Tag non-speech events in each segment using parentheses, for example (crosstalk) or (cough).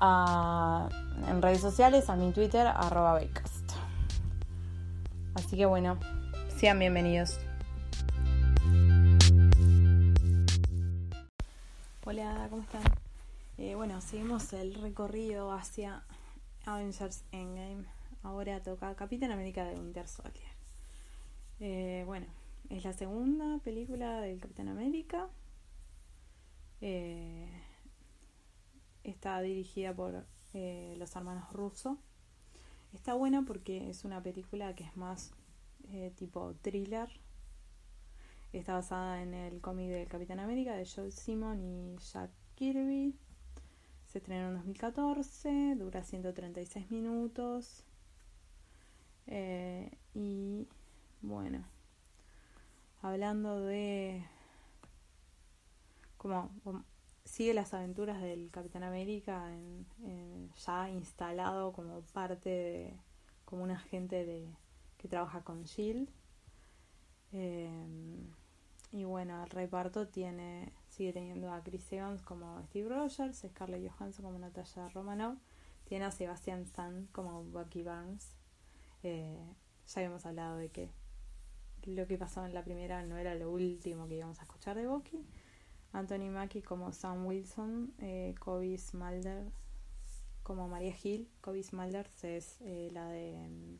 en redes sociales, a mi Twitter, arroba Becast. Así que bueno, sean bienvenidos. Hola, ¿cómo están? Eh, bueno, seguimos el recorrido hacia Avengers Endgame. Ahora toca Capitán América de Winter Soldier. Eh, bueno, es la segunda película del Capitán América. Eh, está dirigida por eh, los hermanos Russo. Está buena porque es una película que es más eh, tipo thriller. Está basada en el cómic del Capitán América de Joe Simon y Jack Kirby. Se estrenó en 2014, dura 136 minutos. Eh, y bueno, hablando de como, como sigue las aventuras del Capitán América en- ya instalado como parte de como un agente de que trabaja con Shield Eh, y bueno el reparto tiene sigue teniendo a Chris Evans como Steve Rogers Scarlett Johansson como Natasha Romanoff tiene a Sebastian Stan como Bucky Barnes. Eh, ya habíamos hablado de que lo que pasó en la primera no era lo último que íbamos a escuchar de Bucky Anthony Mackie como Sam Wilson, eh, Kobe Smulders como María Hill. Kobe Smulders es eh, la de mm,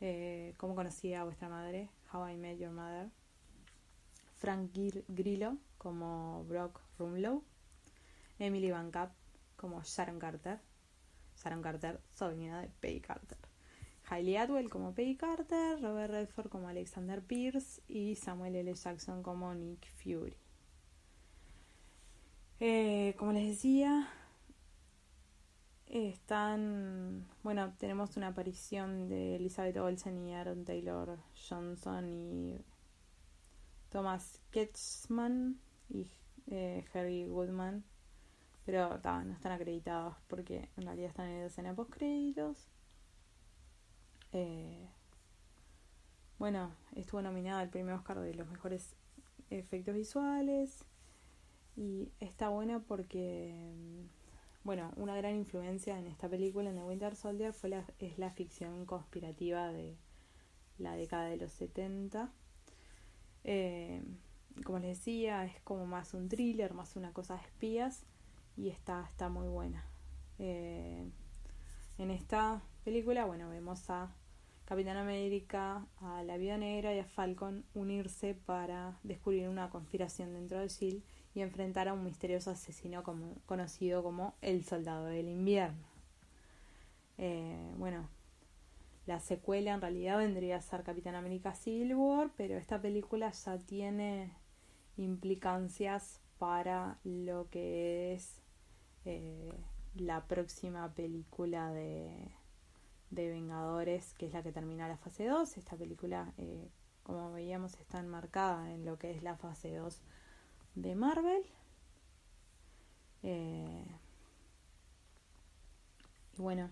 eh, ¿Cómo conocí a vuestra madre? How I Met Your Mother. Frank Gil- Grillo como Brock Rumlow. Emily Van Capp como Sharon Carter. Sharon Carter, sobrina de Peggy Carter. Hailey Atwell como Peggy Carter, Robert Redford como Alexander Pierce y Samuel L. Jackson como Nick Fury. Eh, como les decía, están. Bueno, tenemos una aparición de Elizabeth Olsen y Aaron Taylor Johnson y Thomas Ketchman y eh, Harry Woodman. Pero no están acreditados porque en realidad están en la escena post créditos. Eh, bueno, estuvo nominada al premio Oscar de los mejores efectos visuales. Y está bueno porque, mm, bueno, una gran influencia en esta película, en The Winter Soldier, fue la, es la ficción conspirativa de la década de los 70. Eh, como les decía, es como más un thriller, más una cosa de espías y está, está muy buena. Eh, en esta película, bueno, vemos a Capitán América, a la Viuda Negra y a Falcon unirse para descubrir una conspiración dentro de SHIELD y enfrentar a un misterioso asesino conocido como el Soldado del Invierno. Eh, bueno, la secuela en realidad vendría a ser Capitán América Civil War, pero esta película ya tiene implicancias para lo que es eh, la próxima película de, de Vengadores, que es la que termina la fase 2. Esta película eh, como veíamos, está enmarcada en lo que es la fase 2 de Marvel. Eh, y bueno,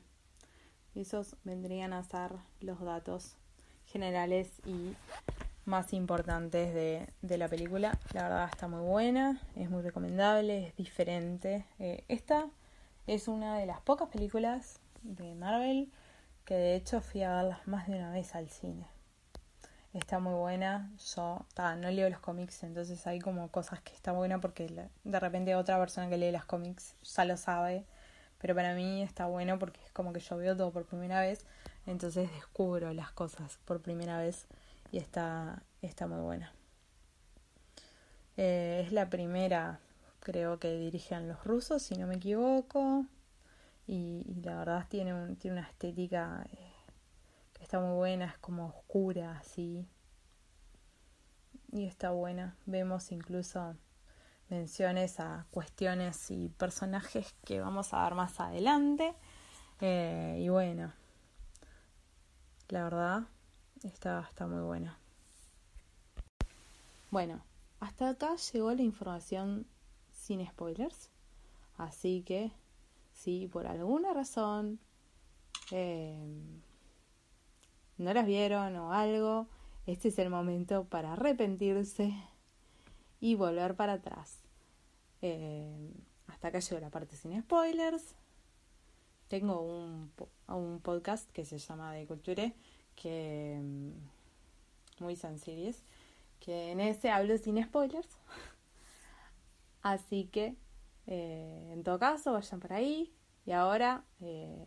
esos vendrían a ser los datos generales y más importantes de, de, la película. La verdad está muy buena, es muy recomendable, es diferente. Eh, esta es una de las pocas películas de Marvel que de hecho fui a verlas más de una vez al cine. Está muy buena, yo no leo los cómics, entonces hay como cosas que está buena porque de repente otra persona que lee los cómics ya lo sabe, pero para mí está bueno porque es como que yo veo todo por primera vez, entonces descubro las cosas por primera vez y está, está muy buena. Eh, es la primera, creo que dirigen los rusos, si no me equivoco, y, la verdad tiene, un, tiene una estética eh, está muy buena, es como oscura, así. Y está buena. Vemos incluso menciones a cuestiones y personajes que vamos a ver más adelante. Eh, y bueno, la verdad está, está muy buena. Bueno, hasta acá llegó la información sin spoilers. Así que si por alguna razón eh, no las vieron o algo, este es el momento para arrepentirse y volver para atrás. Eh, hasta acá llegó la parte sin spoilers. Tengo un, un podcast que se llama De Culture, que mm, muy sencillo que en ese hablo sin spoilers. (laughs) Así que, eh, en todo caso, vayan por ahí. Y ahora, eh,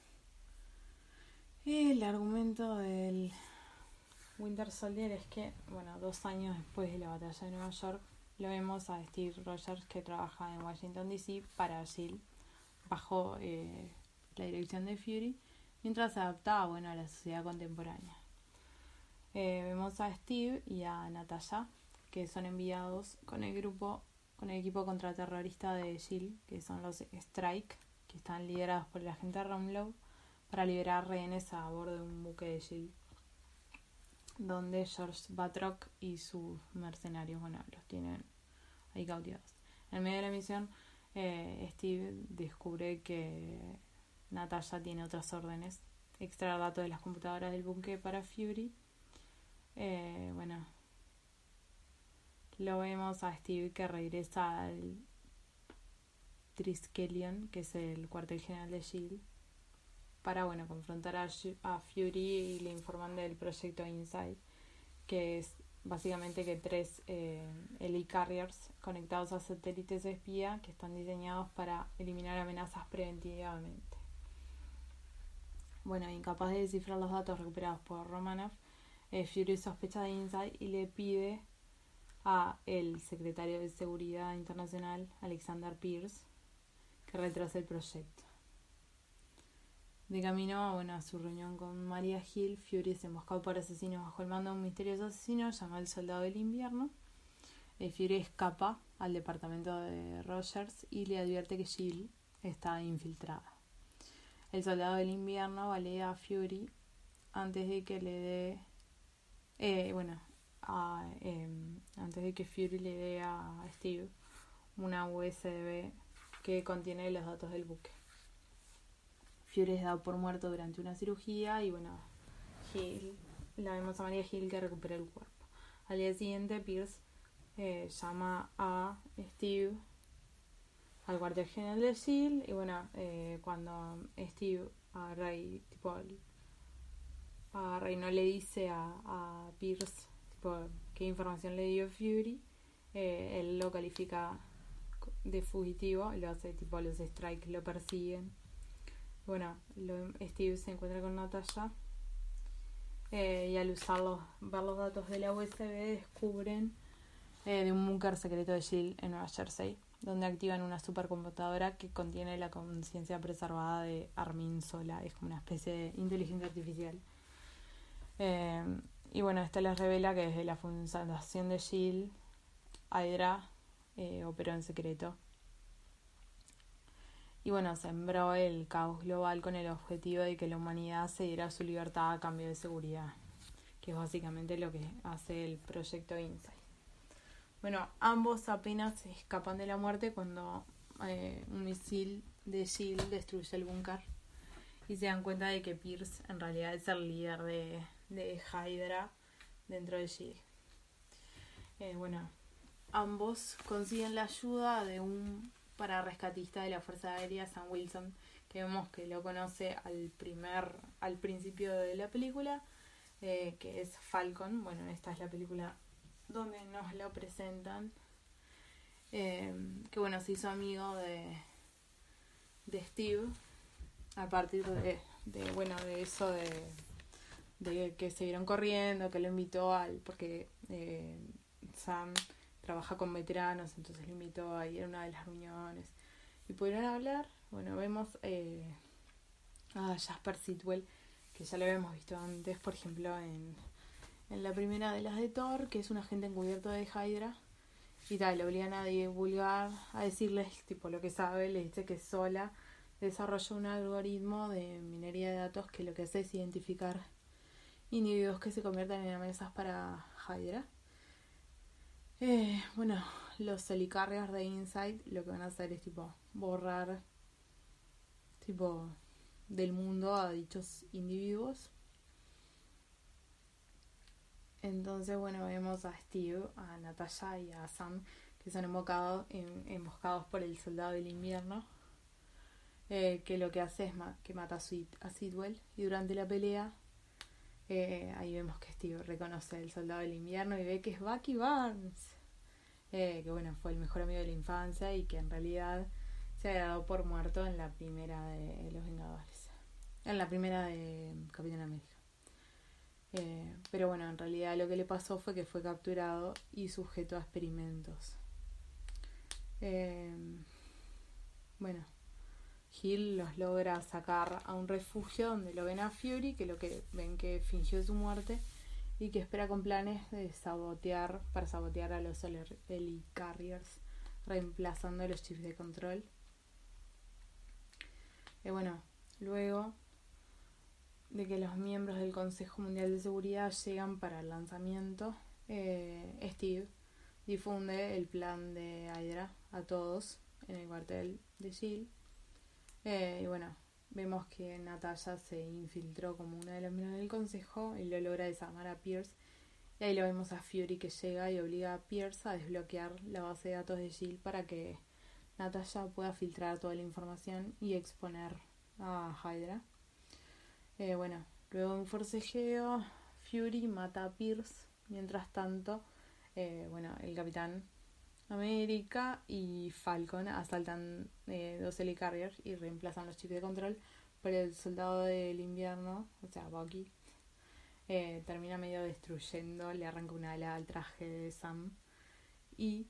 El argumento del Winter Soldier es que, bueno, dos años después de la batalla de Nueva York, lo vemos a Steve Rogers que trabaja en Washington DC para SHIELD bajo eh, la dirección de Fury mientras se adaptaba bueno, a la sociedad contemporánea. Eh, vemos a Steve y a Natasha que son enviados con el grupo, con el equipo contraterrorista de SHIELD, que son los Strike, que están liderados por el agente Romlow, para liberar rehenes a bordo de un buque de SHIELD donde George Batroc y sus mercenarios, bueno, los tienen ahí cautivados. En medio de la misión, eh, Steve descubre que Natasha tiene otras órdenes, extraer datos de las computadoras del buque para Fury. Eh, bueno, lo vemos a Steve que regresa al Triskelion, que es el cuartel general de Shield, para bueno confrontar a, Fury y le informan del proyecto Inside, que es básicamente que tres eh, helicarriers conectados a satélites de espía que están diseñados para eliminar amenazas preventivamente. Bueno, incapaz de descifrar los datos recuperados por Romanov, eh, Fury sospecha de Inside y le pide a el secretario de Seguridad Internacional, Alexander Pierce, que retrase el proyecto. De camino a su reunión con Maria Hill, Fury es emboscado por asesinos bajo el mando de un misterioso asesino llamado el Soldado del Invierno. Eh, Fury escapa al departamento de Rogers y le advierte que Jill está infiltrada. El Soldado del Invierno balea a Fury antes de que le dé... Eh, bueno, em, antes de que Fury le dé a Steve una USB que contiene los datos del buque. Fury es dado por muerto durante una cirugía y bueno, Hill, la vemos a María Hill que recupera el cuerpo. Al día siguiente, Pierce eh, llama a Steve al cuartel general de Shield y bueno, eh, cuando Steve a Ray, tipo, a Ray no le dice a, Pierce tipo, qué información le dio Fury, eh, él lo califica de fugitivo, lo hace tipo los strikes lo persiguen bueno, Steve se encuentra con Natasha eh, y al usarlos, ver los datos de la USB descubren eh, de un búnker secreto de Jill en Nueva Jersey, donde activan una supercomputadora que contiene la conciencia preservada de Armin Sola, es como una especie de inteligencia artificial. Eh, y bueno, esto les revela que desde la fundación de Jill, Hydra eh, operó en secreto. Y bueno, sembró el caos global con el objetivo de que la humanidad se diera su libertad a cambio de seguridad, que es básicamente lo que hace el proyecto Insight. Bueno, ambos apenas escapan de la muerte cuando eh, un misil de Shield destruye el búnker y se dan cuenta de que Pierce en realidad es el líder de, de Hydra dentro de Shield. Eh, bueno, ambos consiguen la ayuda de un pararescatista de la Fuerza Aérea, Sam Wilson, que vemos que lo conoce al primer, al principio de la película, eh, que es Falcon. Bueno, esta es la película donde nos lo presentan. Eh, que bueno, se hizo amigo de, de Steve a partir de, bueno, de eso de, de que siguieron corriendo, que lo invitó al, porque eh, Sam trabaja con veteranos, entonces lo invitó a ir a una de las reuniones y pudieron hablar. Bueno, vemos eh, a Jasper Sitwell, que ya lo habíamos visto antes, por ejemplo, en en la primera de las de Thor, que es un agente encubierto de Hydra. Y tal, le obligan a divulgar, a decirles tipo lo que sabe, le dice que sola desarrolló un algoritmo de minería de datos que lo que hace es identificar individuos que se convierten en amenazas para Hydra. Eh, bueno, los helicarriers de Insight lo que van a hacer es tipo borrar tipo del mundo a dichos individuos entonces, bueno, vemos a Steve, a Natasha y a Sam que son emboscados, emboscados por el soldado del invierno, eh, que lo que hace es que mata a, Sidwell. Y durante la pelea, eh, ahí vemos que Steve reconoce al soldado del invierno y ve que es Bucky Barnes, eh, que bueno, fue el mejor amigo de la infancia y que en realidad se ha dado por muerto en la primera de Los Vengadores, en la primera de Capitán América. Eh, pero bueno, en realidad lo que le pasó fue que fue capturado y sujeto a experimentos. Eh, bueno, Hill los logra sacar a un refugio donde lo ven a Fury, que lo que ven que fingió su muerte y que espera con planes de sabotear, para sabotear a los Helicarriers, reemplazando los chips de control. Y bueno, luego de que los miembros del Consejo Mundial de Seguridad llegan para el lanzamiento, eh, Steve difunde el plan de Hydra a todos en el cuartel de Jill. Eh, y bueno, vemos que Natalia se infiltró como una de las miembros del consejo y lo logra desarmar a Pierce. Y ahí lo vemos a Fury que llega y obliga a Pierce a desbloquear la base de datos de Jill para que Natalia pueda filtrar toda la información y exponer a Hydra. Eh, bueno, luego un forcejeo, Fury mata a Pierce. Mientras tanto, eh, bueno, el Capitán América y Falcon asaltan eh, dos helicarriers y reemplazan los chips de control por el soldado del invierno, o sea, Bucky. termina medio destruyendo, le arranca una ala al traje de Sam y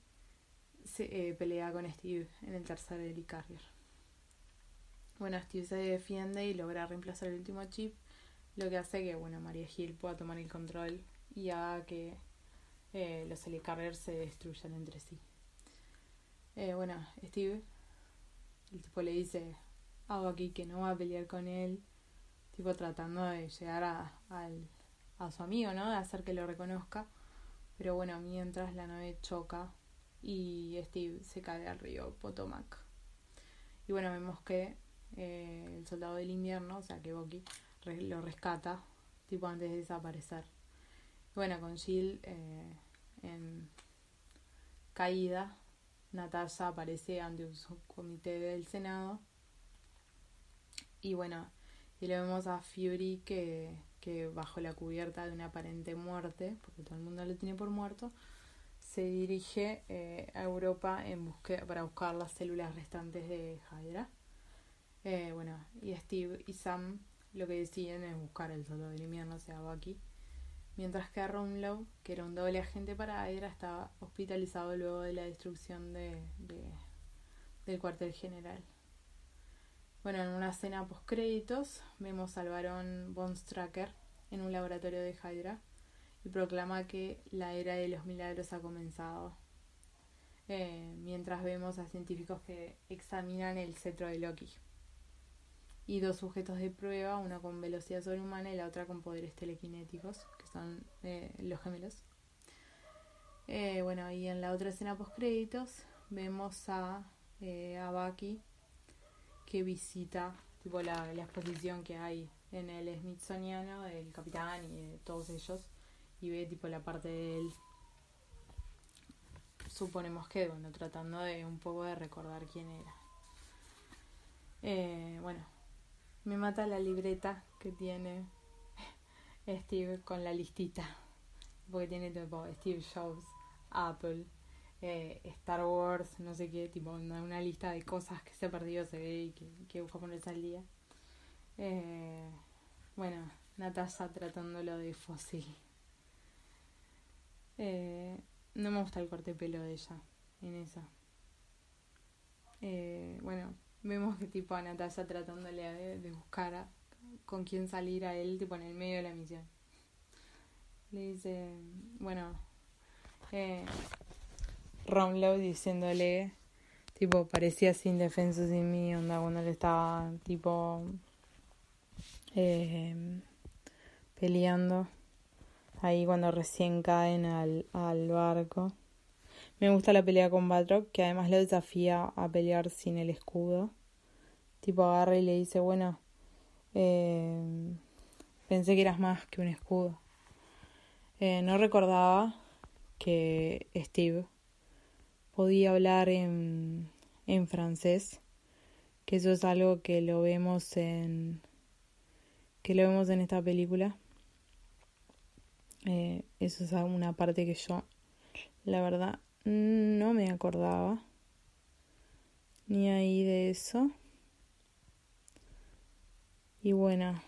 se pelea con Steve en el tercer helicarrier. Bueno, Steve se defiende y logra reemplazar el último chip, lo que hace que, bueno, María Hill pueda tomar el control y haga que eh, los helicarriers se destruyan entre sí. Eh, bueno, Steve, el tipo le dice algo aquí que no va a pelear con él, tipo tratando de llegar a, a su amigo, ¿no? De hacer que lo reconozca. Pero bueno, mientras la nave choca y Steve se cae al río Potomac. Y bueno, vemos que eh, el soldado del invierno, o sea que Bucky lo rescata, tipo antes de desaparecer. Bueno, con Jill eh, en caída, Natasha aparece ante un subcomité del Senado. Y bueno, y le vemos a Fury que, que bajo la cubierta de una aparente muerte, porque todo el mundo lo tiene por muerto, se dirige eh, a Europa en para buscar las células restantes de Hydra. Eh, bueno, y Steve y Sam lo que deciden es buscar el soldado del invierno, o sea, Bucky. Mientras que Rumlow, que era un doble agente para Hydra, estaba hospitalizado luego de la destrucción de, del cuartel general. Bueno, en una escena post créditos vemos al varón Von Stracker en un laboratorio de Hydra y proclama que la era de los milagros ha comenzado. Eh, mientras vemos a científicos que examinan el cetro de Loki. Y dos sujetos de prueba, una con velocidad sobrehumana y la otra con poderes telequinéticos, que son eh, los gemelos. Eh, bueno, y en la otra escena post créditos vemos a, a Bucky que visita tipo la, exposición que hay en el Smithsoniano del capitán y todos ellos y ve tipo la parte de él suponemos que bueno tratando de un poco de recordar quién era eh, bueno me mata la libreta que tiene Steve con la listita porque tiene tipo Steve Jobs Apple eh, Star Wars, no sé qué, tipo una, lista de cosas que se ha perdido, se ve y que, que busca ponerse al día. Eh, bueno, Natasha tratándolo de fósil. Eh, no me gusta el corte de pelo de ella en esa. Eh, bueno, vemos que tipo a Natasha tratándole de, buscar con quién salir a él, tipo en el medio de la misión. Le dice, bueno, eh, Romlow diciéndole, tipo, parecía sin defensa sin mí, onda, cuando le estaba, tipo, eh, peleando. Ahí cuando recién caen al, al barco. Me gusta la pelea con Batroc, que además lo desafía a pelear sin el escudo. Tipo agarra y le dice, bueno, eh, pensé que eras más que un escudo. Eh, no recordaba que Steve podía hablar en, en francés, que eso es algo que lo vemos en que lo vemos en esta película. Eh, eso es una parte que yo, la verdad, no me acordaba ni ahí de eso. Y bueno,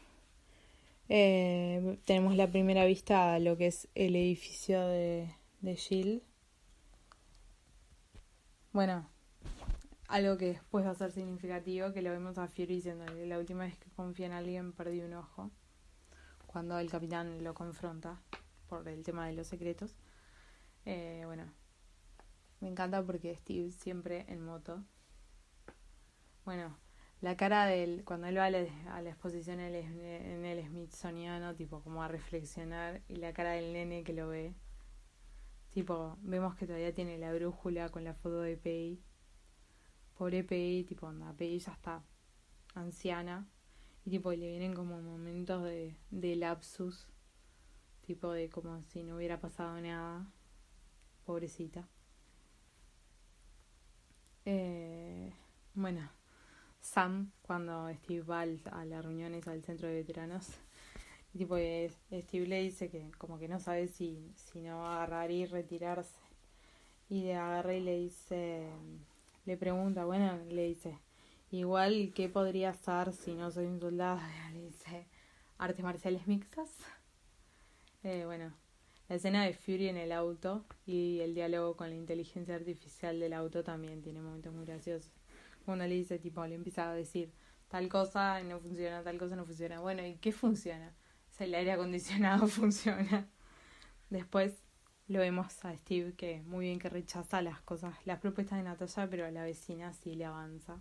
eh, tenemos la primera vista a lo que es el edificio de, de Shield. Bueno, algo que después va a ser significativo, que lo vemos a Fury diciendo la última vez que confía en alguien perdí un ojo, cuando el capitán lo confronta por el tema de los secretos. Eh, bueno, me encanta porque Steve siempre en moto. Bueno, la cara del cuando él va a la, exposición en el, en el Smithsoniano, tipo como a reflexionar, y la cara del nene que lo ve Tipo, vemos que todavía tiene la brújula con la foto de Pei. Pobre Pei, tipo, onda, Pei ya está anciana. Y tipo, le vienen como momentos de, de lapsus. Tipo, de como si no hubiera pasado nada. Pobrecita. Eh, bueno, Sam, cuando Steve va a las reuniones al centro de veteranos, tipo, Steve le dice que como que no sabe si, si no va a agarrar y retirarse. Y de agarra y le dice, le pregunta, bueno, le dice, igual, ¿qué podría estar si no soy un soldado? (laughs) Le dice, artes marciales mixtas. Eh, bueno, la escena de Fury en el auto y el diálogo con la inteligencia artificial del auto también tiene momentos muy graciosos. Cuando le dice, tipo, le empieza a decir tal cosa no funciona, tal cosa no funciona. Bueno, ¿y qué funciona? el aire acondicionado (laughs) funciona. Después lo vemos a Steve que muy bien que rechaza las cosas, las propuestas de Natalia, pero a la vecina sí le avanza.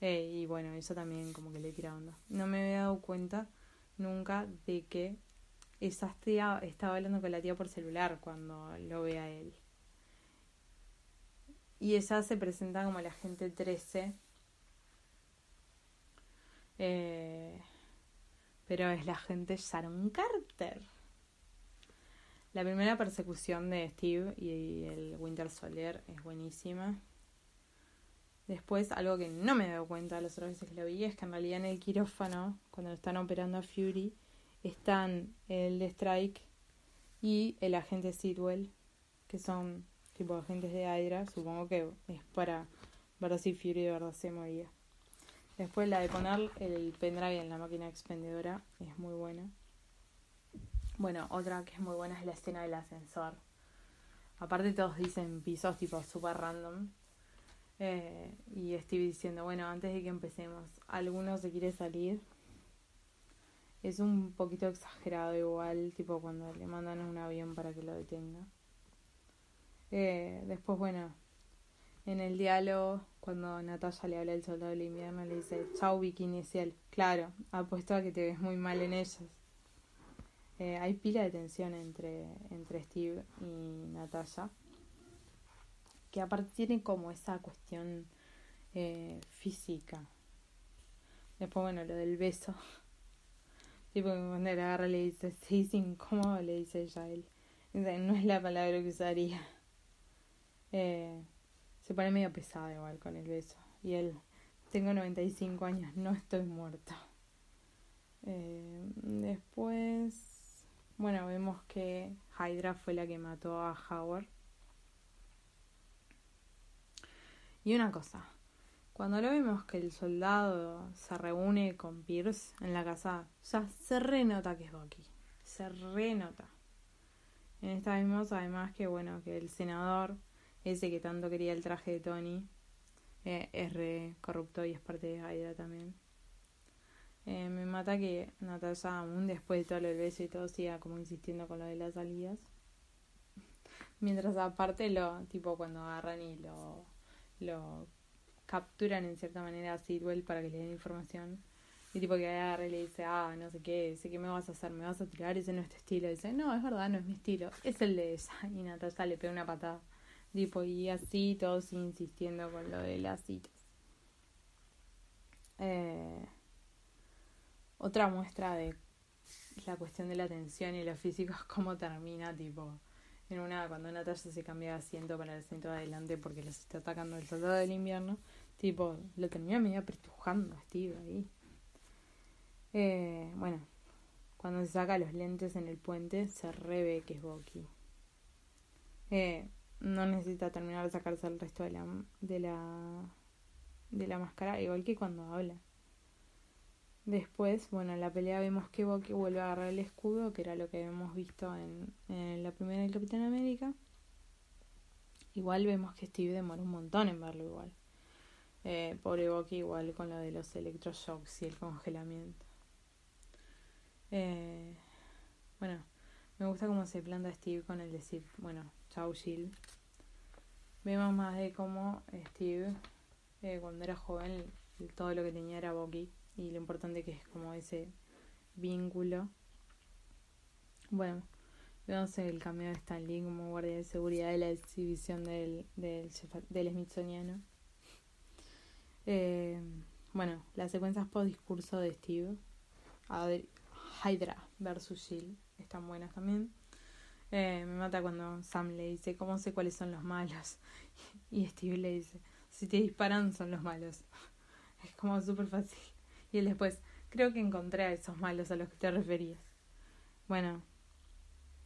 Eh, y bueno, eso también como que le tira onda. No me había dado cuenta nunca de que esa tía estaba hablando con la tía por celular cuando lo ve a él. Y ella se presenta como la gente 13. Eh, pero es la gente Sharon Carter. La primera persecución de Steve y el Winter Soldier es buenísima. Después, algo que no me he dado cuenta las otras veces que lo vi, es que en realidad en el quirófano, cuando están operando a Fury, están el de Strike y el agente Sidwell, que son tipo agentes de Hydra. Supongo que es para ver si Fury de verdad se moría. Después la de poner el pendrive en la máquina expendedora es muy buena. Bueno, otra que es muy buena es la escena del ascensor. Aparte todos dicen pisos tipo super random. Eh, y Steve diciendo, bueno, antes de que empecemos, ¿alguno se quiere salir? Es un poquito exagerado igual, tipo cuando le mandan un avión para que lo detenga. Eh, después, bueno, en el diálogo, cuando Natalia le habla al soldado del invierno, le dice, chau bikini ciel. Claro, apuesto a que te ves muy mal en ellos. Eh, hay pila de tensión entre, entre Steve y Natalia. Que aparte tiene como esa cuestión eh, física. Después, bueno, lo del beso. Tipo, cuando le agarra le dice, sí, es incómodo, le dice ella él. no es la palabra que usaría. Eh, se pone medio pesado igual con el beso. Y él, tengo 95 años, no estoy muerto. Eh, después, bueno, vemos que Hydra fue la que mató a Howard. Y una cosa, cuando lo vemos que el soldado se reúne con Pierce en la casa, ya se renota que es Bucky. Se renota. En esta vemos además que bueno, que el senador, ese que tanto quería el traje de Tony, eh, es re corrupto y es parte de Hydra también. Eh, me mata que Natasha, aún después de todo el beso y todo, siga como insistiendo con lo de las salidas. Mientras aparte lo, tipo cuando agarran y lo, lo capturan en cierta manera a Sidwell para que le den información. Y tipo que agarra y le dice, ah, no sé qué, sé qué me vas a hacer, me vas a tirar, ese no es tu estilo. dice, no, es verdad, no es mi estilo, es el de esa. Y Natasha le pega una patada. Tipo, y así todos insistiendo con lo de las citas. Eh, otra muestra de la cuestión de la atención y lo físico es cómo termina, tipo, en una, cuando Natasha se cambia de asiento para el asiento de adelante porque los está atacando el soldado del invierno Tipo, lo termina medio apretujando a Steve ahí. Eh, bueno, cuando se saca los lentes en el puente, se reve que es Bucky. Eh, no necesita terminar de sacarse el resto de la, de la de la máscara, igual que cuando habla. Después, bueno, en la pelea vemos que Bucky vuelve a agarrar el escudo, que era lo que habíamos visto en, en la primera del Capitán América. Igual vemos que Steve demora un montón en verlo igual. Eh, pobre Bucky igual con lo de los electroshocks y el congelamiento. Eh, bueno, me gusta cómo se planta Steve con el decir, bueno, chau Jill. Vemos más de cómo Steve, eh, cuando era joven, todo lo que tenía era Bucky y lo importante que es como ese vínculo. Bueno, vemos el cambio de Stan Lee como guardia de seguridad de la exhibición del, del, del Smithsoniano. Eh, bueno, las secuencias post discurso de Steve, Hydra versus Jill, están buenas también. Eh, me mata cuando Sam le dice, ¿cómo sé cuáles son los malos? (laughs) Y Steve le dice, si te disparan son los malos. (laughs) Es como súper fácil. Y él después, creo que encontré a esos malos a los que te referías. Bueno,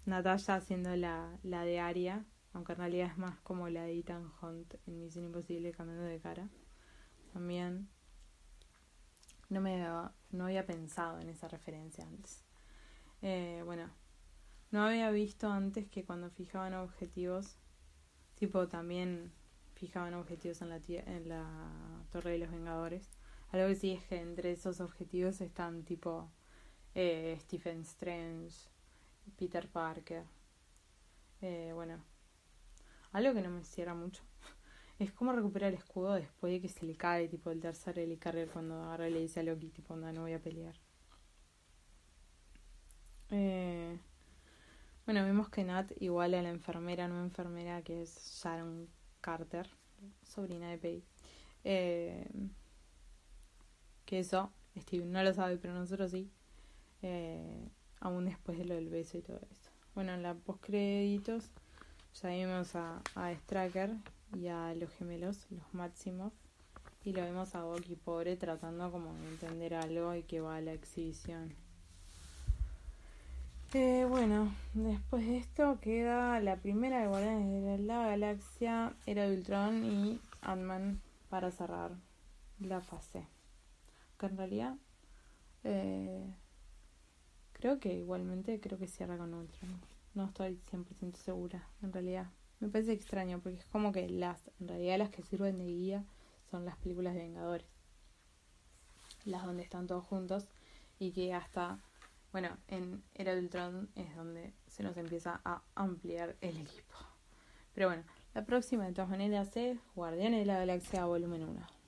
Natalia haciendo la, la de Aria, aunque en realidad es más como la de Ethan Hunt en Misión Imposible cambiando de cara también. No me no había pensado en esa referencia antes. Eh, bueno, no había visto antes que cuando fijaban objetivos, tipo también fijaban objetivos en la, en la Torre de los Vengadores. Algo que sí es que entre esos objetivos están tipo eh, Stephen Strange, Peter Parker. Eh, bueno, algo que no me cierra mucho (laughs) es como recuperar el escudo después de que se le cae, tipo el tercer helicarrier cuando agarra le dice a Loki, tipo, no, no voy a pelear. Eh, bueno, vemos que Nat igual a la enfermera, no enfermera, que es Sharon Carter, sobrina de Peggy. Eh, que eso, Steve no lo sabe, pero nosotros sí. Eh, aún después de lo del beso y todo eso. Bueno, en la postcréditos ya vimos a, a Stracker y a los gemelos, los máximos, y lo vemos a Boki pobre tratando como de entender algo y que va a la exhibición. Eh, bueno, después de esto queda la primera de Guardianes de la Galaxia, Era de Ultron y Ant-Man para cerrar la fase. Que en realidad eh, creo que igualmente creo que cierra con Ultron. No estoy 100% segura, en realidad. Me parece extraño porque es como que las, en realidad las que sirven de guía son las películas de Vengadores. Las donde están todos juntos y que hasta, bueno, en Era Ultron es donde se nos empieza a ampliar el equipo. Pero bueno, la próxima de todas maneras es Guardianes de la Galaxia Volumen 1.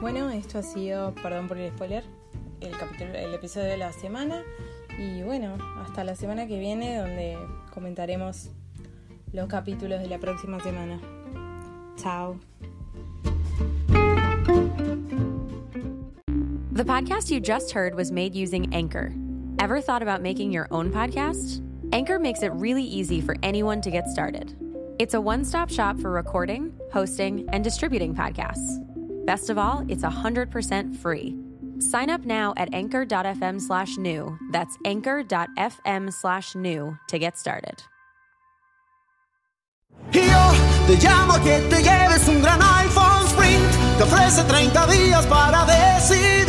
Bueno, esto ha sido, perdón por el spoiler, el, capítulo, el episodio de la semana. Y bueno, hasta la semana que viene donde comentaremos los capítulos de la próxima semana. Chao. The podcast you just heard was made using Anchor. Ever thought about making your own podcast? Anchor makes it really easy for anyone to get started. It's a one stop shop for recording, hosting, and distributing podcasts. Best of all, it's 100% free. Sign up now at anchor.fm slash new. That's anchor.fm slash new to get started. Un gran iPhone Sprint. Te ofrece 30 días para decidir.